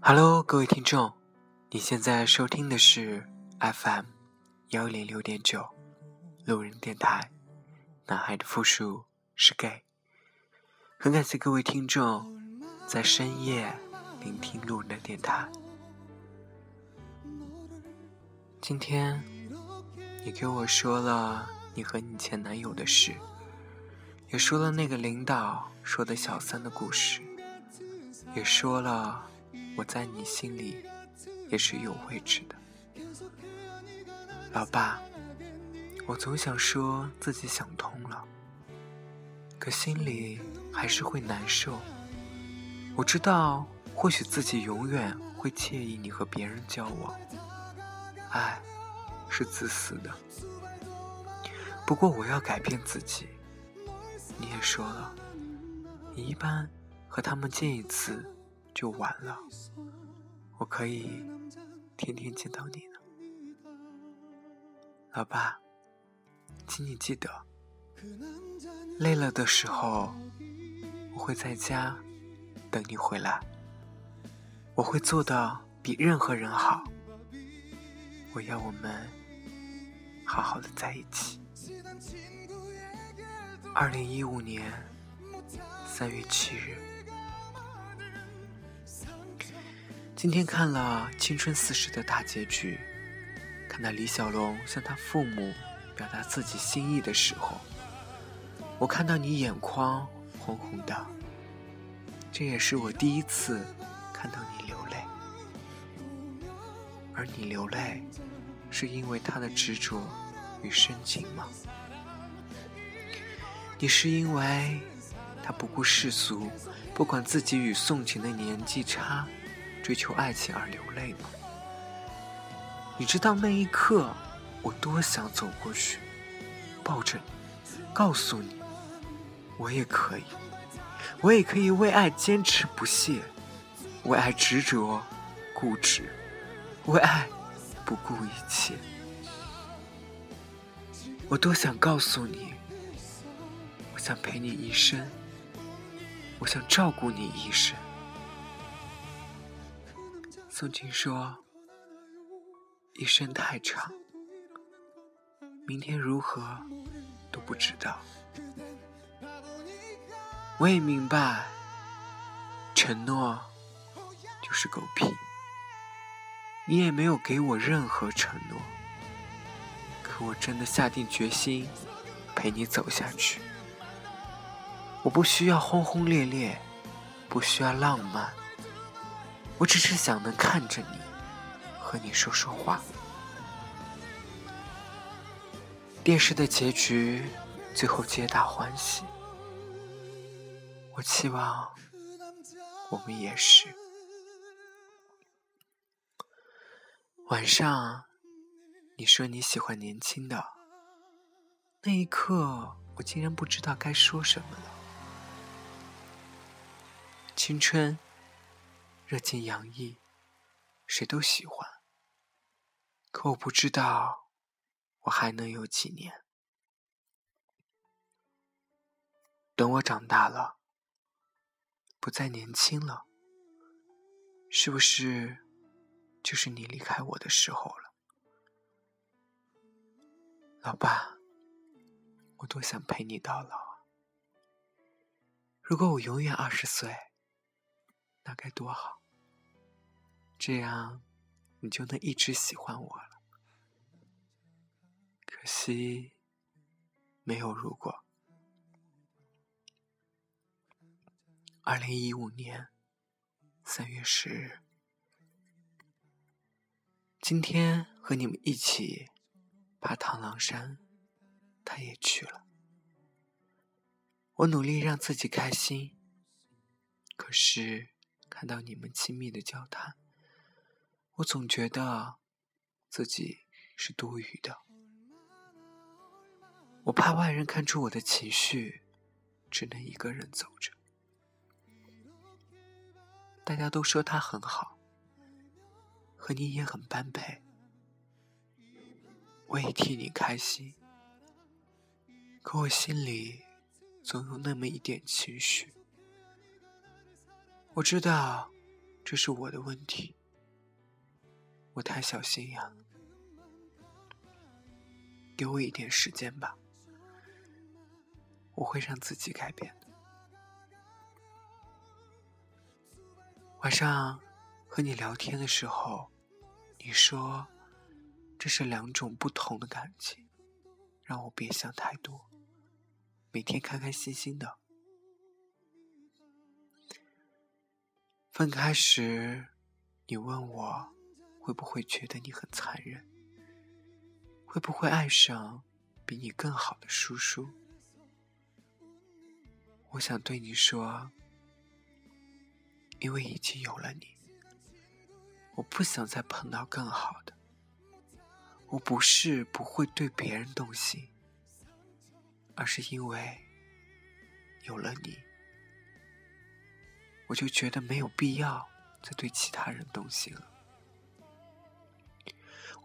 Hello，各位听众，你现在收听的是 FM 幺零六点九路人电台。男孩的复数是 gay。很感谢各位听众在深夜聆听路人的电台。今天你给我说了你和你前男友的事，也说了那个领导说的小三的故事，也说了。我在你心里也是有位置的，老爸。我总想说自己想通了，可心里还是会难受。我知道，或许自己永远会介意你和别人交往。爱是自私的，不过我要改变自己。你也说了，你一般和他们见一次。就完了，我可以天天见到你呢，老爸，请你记得，累了的时候，我会在家等你回来，我会做的比任何人好，我要我们好好的在一起。二零一五年三月七日。今天看了《青春四十》的大结局，看到李小龙向他父母表达自己心意的时候，我看到你眼眶红红的。这也是我第一次看到你流泪，而你流泪，是因为他的执着与深情吗？你是因为他不顾世俗，不管自己与宋晴的年纪差。追求爱情而流泪吗？你知道那一刻我多想走过去，抱着你，告诉你，我也可以，我也可以为爱坚持不懈，为爱执着固执，为爱不顾一切。我多想告诉你，我想陪你一生，我想照顾你一生。宋清说：“一生太长，明天如何都不知道。我也明白，承诺就是狗屁。你也没有给我任何承诺，可我真的下定决心陪你走下去。我不需要轰轰烈烈，不需要浪漫。”我只是想能看着你，和你说说话。电视的结局最后皆大欢喜，我期望我们也是。晚上你说你喜欢年轻的，那一刻我竟然不知道该说什么了。青春。热情洋溢，谁都喜欢。可我不知道，我还能有几年？等我长大了，不再年轻了，是不是就是你离开我的时候了？老爸，我多想陪你到老啊！如果我永远二十岁，那该多好！这样，你就能一直喜欢我了。可惜，没有如果。二零一五年三月十日，今天和你们一起爬螳螂山，他也去了。我努力让自己开心，可是看到你们亲密的交谈。我总觉得自己是多余的，我怕外人看出我的情绪，只能一个人走着。大家都说他很好，和你也很般配，我也替你开心。可我心里总有那么一点情绪，我知道这是我的问题，我太小心眼。给我一点时间吧，我会让自己改变。晚上和你聊天的时候，你说这是两种不同的感情，让我别想太多，每天开开心心的。分开时，你问我会不会觉得你很残忍，会不会爱上比你更好的叔叔？我想对你说。因为已经有了你，我不想再碰到更好的。我不是不会对别人动心，而是因为有了你，我就觉得没有必要再对其他人动心了。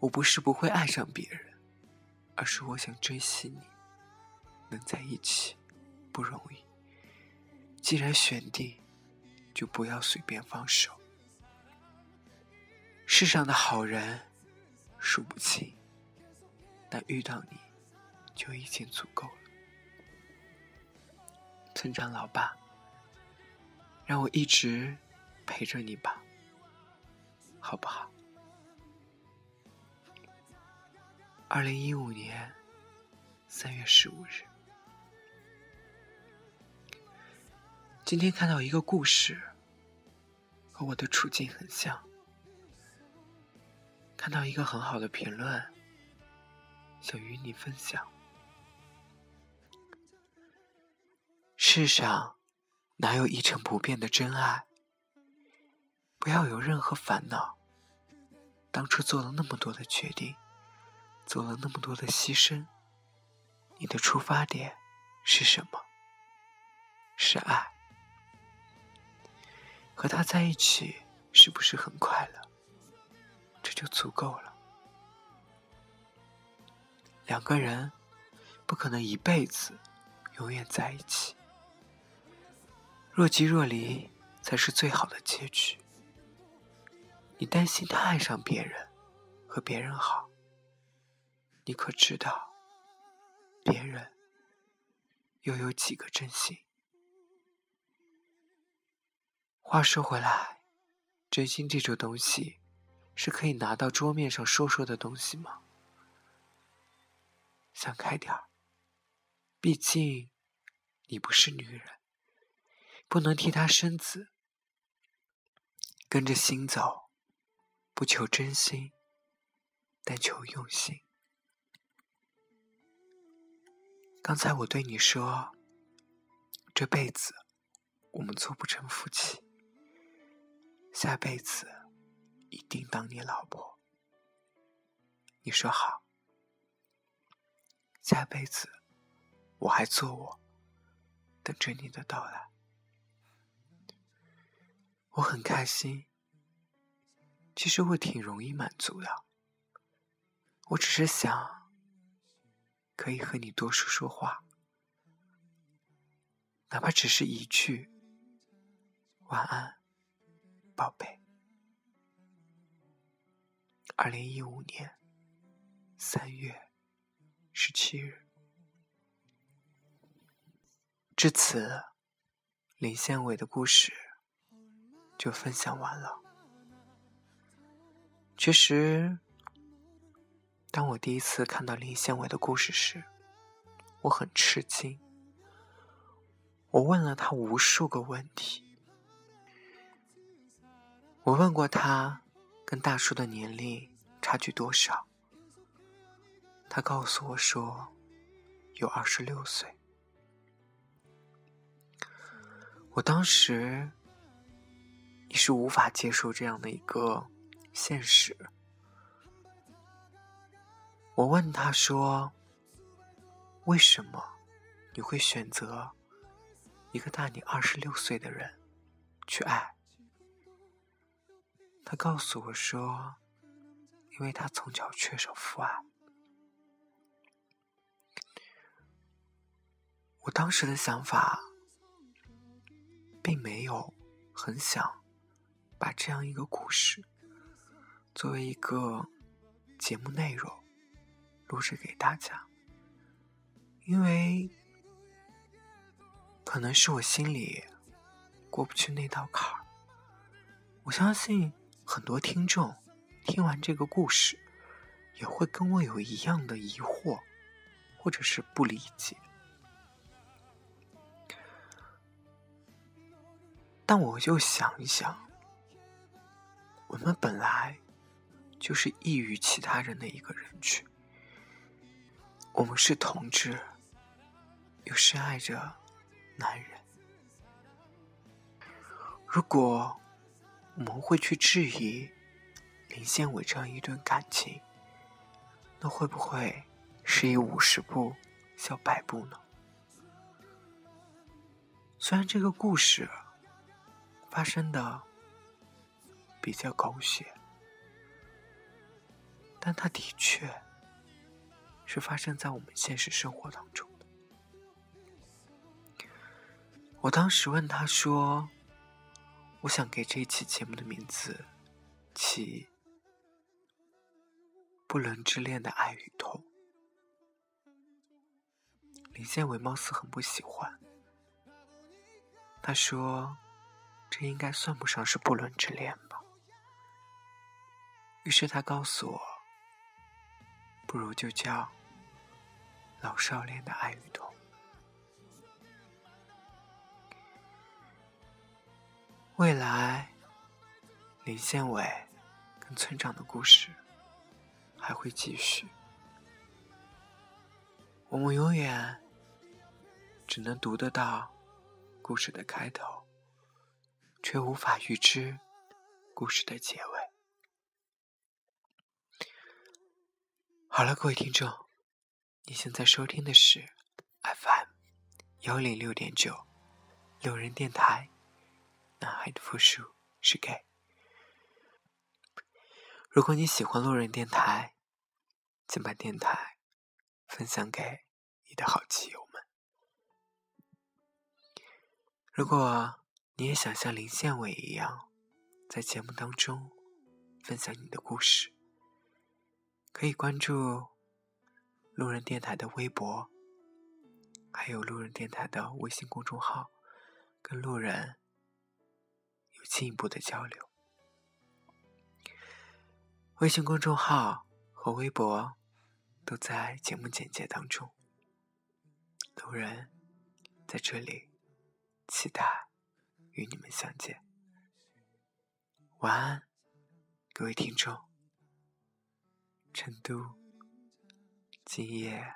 我不是不会爱上别人，而是我想珍惜你，能在一起不容易。既然选定。就不要随便放手。世上的好人数不清，但遇到你就已经足够了。村长老爸，让我一直陪着你吧，好不好？二零一五年三月十五日。今天看到一个故事，和我的处境很像。看到一个很好的评论，想与你分享。世上哪有一成不变的真爱？不要有任何烦恼。当初做了那么多的决定，做了那么多的牺牲，你的出发点是什么？是爱。和他在一起是不是很快乐？这就足够了。两个人不可能一辈子永远在一起，若即若离才是最好的结局。你担心他爱上别人，和别人好，你可知道，别人又有几个真心？话说回来，真心这种东西，是可以拿到桌面上说说的东西吗？想开点儿，毕竟你不是女人，不能替他生子。跟着心走，不求真心，但求用心。刚才我对你说，这辈子我们做不成夫妻。下辈子一定当你老婆，你说好。下辈子我还做我，等着你的到来。我很开心，其实我挺容易满足的。我只是想可以和你多说说话，哪怕只是一句晚安。宝贝，二零一五年三月十七日，至此，林宪伟的故事就分享完了。其实，当我第一次看到林宪伟的故事时，我很吃惊。我问了他无数个问题。我问过他，跟大叔的年龄差距多少？他告诉我说，有二十六岁。我当时也是无法接受这样的一个现实。我问他说，为什么你会选择一个大你二十六岁的人去爱？他告诉我说，因为他从小缺少父爱。我当时的想法，并没有很想把这样一个故事作为一个节目内容录制给大家，因为可能是我心里过不去那道坎儿。我相信。很多听众听完这个故事，也会跟我有一样的疑惑，或者是不理解。但我又想一想，我们本来就是异于其他人的一个人群，我们是同志，又深爱着男人。如果。我们会去质疑林宪伟这样一段感情，那会不会是以五十步笑百步呢？虽然这个故事发生的比较狗血，但它的确是发生在我们现实生活当中的。我当时问他说。我想给这一期节目的名字起“不伦之恋的爱与痛”。林建伟貌似很不喜欢，他说：“这应该算不上是不伦之恋吧。”于是他告诉我：“不如就叫‘老少恋的爱与痛’。”未来，林宪伟跟村长的故事还会继续。我们永远只能读得到故事的开头，却无法预知故事的结尾。好了，各位听众，你现在收听的是 FM 幺零六点九六人电台。男孩的复数是 gay。如果你喜欢路人电台，请把电台分享给你的好基友们。如果你也想像林宪伟一样，在节目当中分享你的故事，可以关注路人电台的微博，还有路人电台的微信公众号，跟路人有。进一步的交流，微信公众号和微博都在节目简介当中。路人在这里，期待与你们相见。晚安，各位听众。成都，今夜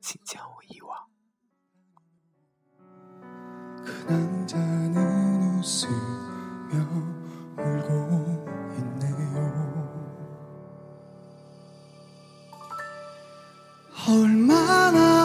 请将我遗忘。 울고 있네요 얼마나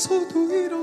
so oh, tu irás.